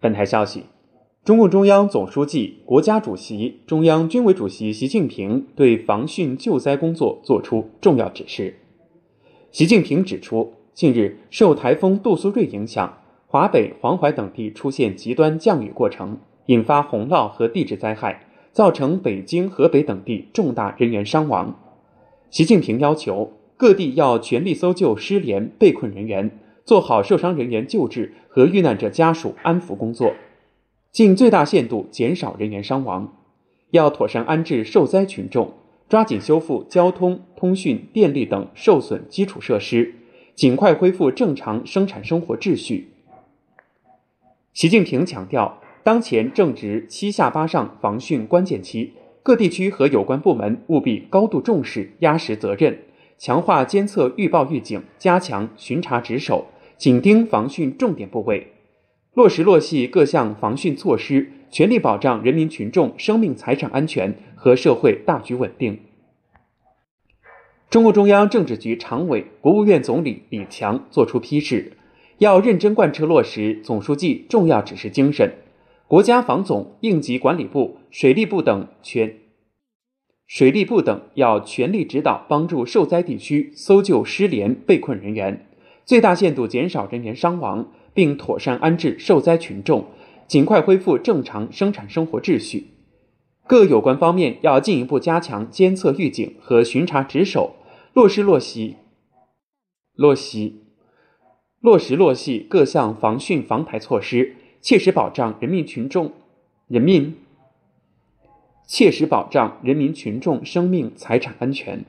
本台消息，中共中央总书记、国家主席、中央军委主席习近平对防汛救灾工作作出重要指示。习近平指出，近日受台风杜苏芮影响，华北、黄淮等地出现极端降雨过程，引发洪涝和地质灾害，造成北京、河北等地重大人员伤亡。习近平要求各地要全力搜救失联被困人员。做好受伤人员救治和遇难者家属安抚工作，尽最大限度减少人员伤亡。要妥善安置受灾群众，抓紧修复交通、通讯、电力等受损基础设施，尽快恢复正常生产生活秩序。习近平强调，当前正值七下八上防汛关键期，各地区和有关部门务必高度重视，压实责任，强化监测预报预警，加强巡查值守。紧盯防汛重点部位，落实落细各项防汛措施，全力保障人民群众生命财产安全和社会大局稳定。中共中央政治局常委、国务院总理李强作出批示，要认真贯彻落实总书记重要指示精神，国家防总、应急管理部、水利部等全水利部等要全力指导帮助受灾地区搜救失联被困人员。最大限度减少人员伤亡，并妥善安置受灾群众，尽快恢复正常生产生活秩序。各有关方面要进一步加强监测预警和巡查值守，落实落细、落细、落实落细各项防汛防台措施，切实保障人民群众、人民切实保障人民群众生命财产安全。